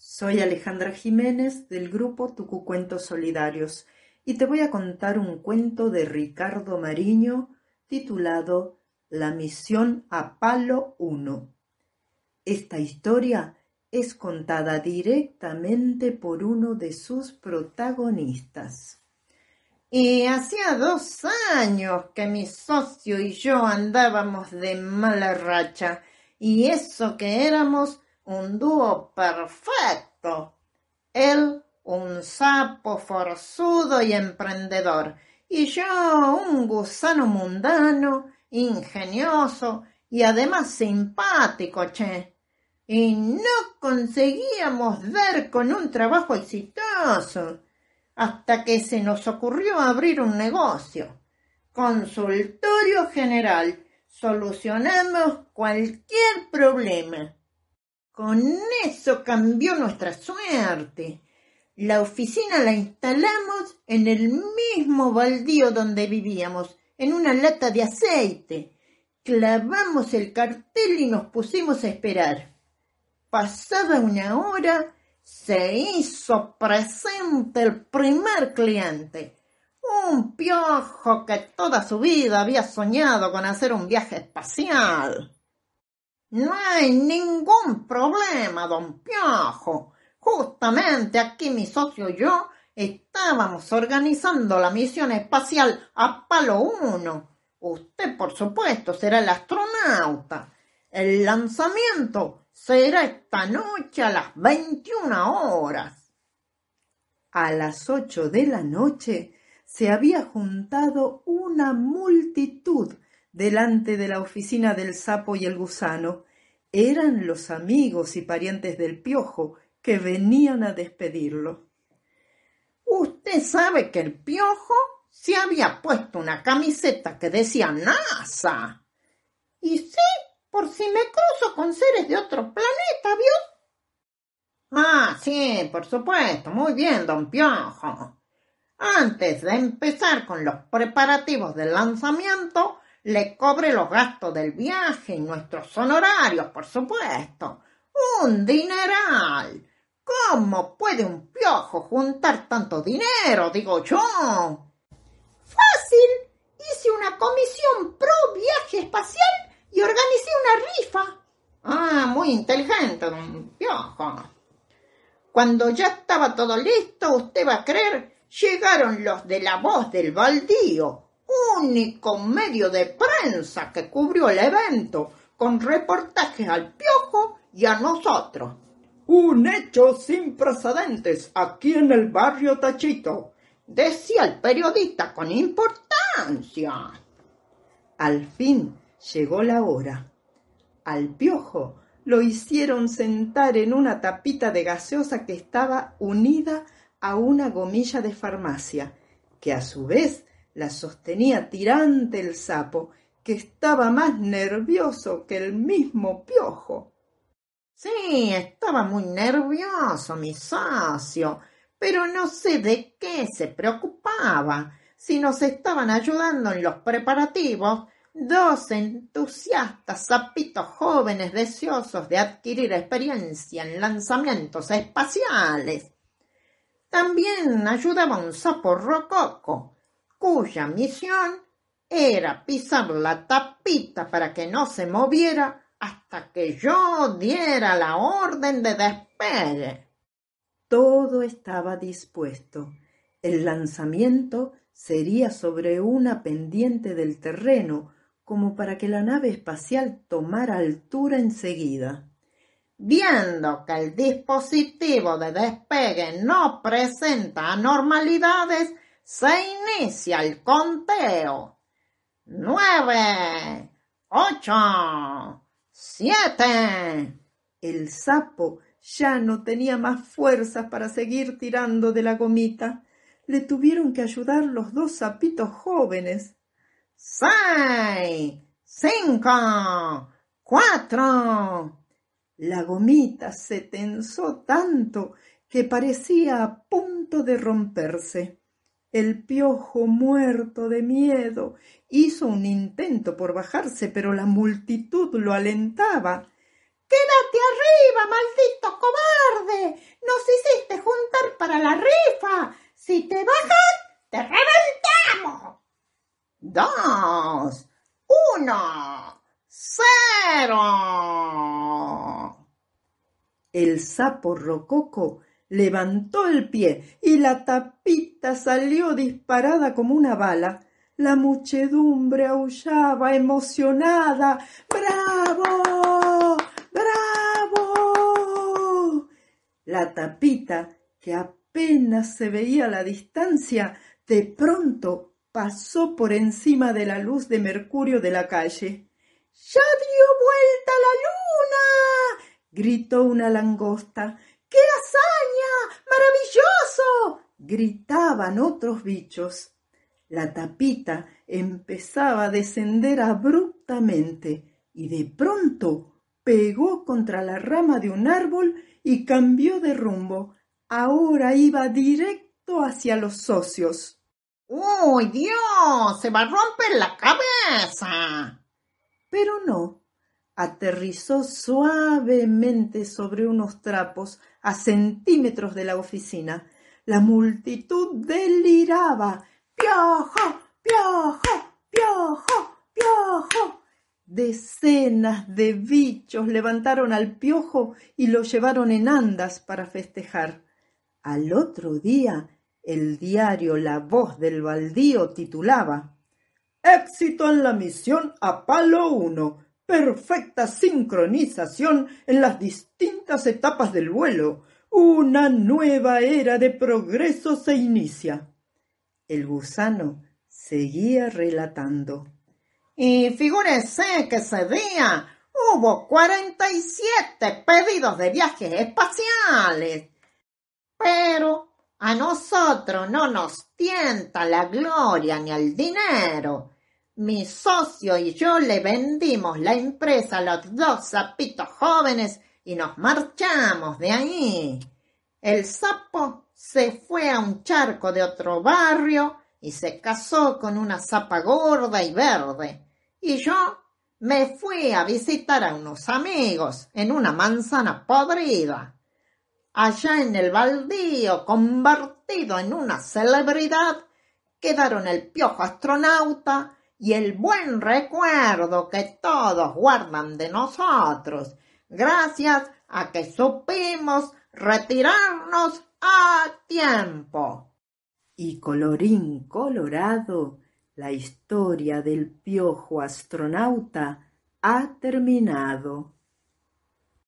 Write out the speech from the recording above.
Soy Alejandra Jiménez del grupo Tucucuentos Solidarios y te voy a contar un cuento de Ricardo Mariño titulado La misión Apalo 1. Esta historia es contada directamente por uno de sus protagonistas. Y hacía dos años que mi socio y yo andábamos de mala racha, y eso que éramos un dúo perfecto. Él, un sapo forzudo y emprendedor, y yo un gusano mundano, ingenioso y además simpático, che. Y no conseguíamos dar con un trabajo exitoso hasta que se nos ocurrió abrir un negocio. Consultorio general. Solucionamos cualquier problema. Con eso cambió nuestra suerte. La oficina la instalamos en el mismo baldío donde vivíamos, en una lata de aceite. Clavamos el cartel y nos pusimos a esperar. Pasaba una hora, se hizo presente el primer cliente. Un piojo que toda su vida había soñado con hacer un viaje espacial. No hay ningún problema, don Piojo. Justamente aquí mi socio y yo estábamos organizando la misión espacial Apalo 1. Usted, por supuesto, será el astronauta. El lanzamiento será esta noche a las 21 horas. A las ocho de la noche se había juntado una multitud delante de la oficina del sapo y el gusano. Eran los amigos y parientes del piojo que venían a despedirlo. Usted sabe que el piojo se había puesto una camiseta que decía NASA. Y sí, por si me cruzo con seres de otro planeta, ¿vio? Ah, sí, por supuesto. Muy bien, don Piojo. Antes de empezar con los preparativos del lanzamiento, le cobre los gastos del viaje y nuestros honorarios, por supuesto. Un dineral. ¿Cómo puede un piojo juntar tanto dinero, digo yo? Fácil. Hice una comisión pro viaje espacial y organicé una rifa. Ah, muy inteligente, don Piojo. Cuando ya estaba todo listo, usted va a creer, llegaron los de la voz del baldío único medio de prensa que cubrió el evento, con reportajes al piojo y a nosotros. Un hecho sin precedentes aquí en el barrio Tachito, decía el periodista con importancia. Al fin llegó la hora. Al piojo lo hicieron sentar en una tapita de gaseosa que estaba unida a una gomilla de farmacia, que a su vez la sostenía tirante el sapo, que estaba más nervioso que el mismo piojo. Sí, estaba muy nervioso mi socio, pero no sé de qué se preocupaba. Si nos estaban ayudando en los preparativos, dos entusiastas sapitos jóvenes deseosos de adquirir experiencia en lanzamientos espaciales. También ayudaba un sapo rococo, cuya misión era pisar la tapita para que no se moviera hasta que yo diera la orden de despegue. Todo estaba dispuesto. El lanzamiento sería sobre una pendiente del terreno, como para que la nave espacial tomara altura enseguida. Viendo que el dispositivo de despegue no presenta anormalidades, se inicia el conteo. Nueve, ocho, siete. El sapo ya no tenía más fuerzas para seguir tirando de la gomita. Le tuvieron que ayudar los dos sapitos jóvenes. Seis, cinco, cuatro. La gomita se tensó tanto que parecía a punto de romperse. El piojo, muerto de miedo, hizo un intento por bajarse, pero la multitud lo alentaba. Quédate arriba, maldito cobarde. contra la rifa. Si te bajas, te reventamos. Dos, uno, cero. El sapo rococo levantó el pie y la tapita salió disparada como una bala. La muchedumbre aullaba emocionada. ¡Bravo! ¡Bravo! La tapita, que apenas se veía a la distancia, de pronto pasó por encima de la luz de mercurio de la calle. ¡Ya dio vuelta la luna! gritó una langosta. Gritaban otros bichos. La tapita empezaba a descender abruptamente y de pronto pegó contra la rama de un árbol y cambió de rumbo. Ahora iba directo hacia los socios. ¡Uy, Dios! ¡Se va a romper la cabeza! Pero no. Aterrizó suavemente sobre unos trapos a centímetros de la oficina. La multitud deliraba. ¡Piojo! ¡Piojo! ¡Piojo! ¡Piojo! Decenas de bichos levantaron al piojo y lo llevaron en andas para festejar. Al otro día, el diario La Voz del Baldío titulaba Éxito en la misión Apalo 1. Perfecta sincronización en las distintas etapas del vuelo. Una nueva era de progreso se inicia. El gusano seguía relatando. Y figúrese que ese día hubo 47 pedidos de viajes espaciales. Pero a nosotros no nos tienta la gloria ni el dinero. Mi socio y yo le vendimos la empresa a los dos sapitos jóvenes y nos marchamos de ahí. El sapo se fue a un charco de otro barrio y se casó con una zapa gorda y verde. Y yo me fui a visitar a unos amigos en una manzana podrida. Allá en el baldío, convertido en una celebridad, quedaron el piojo astronauta y el buen recuerdo que todos guardan de nosotros, gracias a que supimos retirarnos a tiempo. Y colorín colorado, la historia del piojo astronauta ha terminado.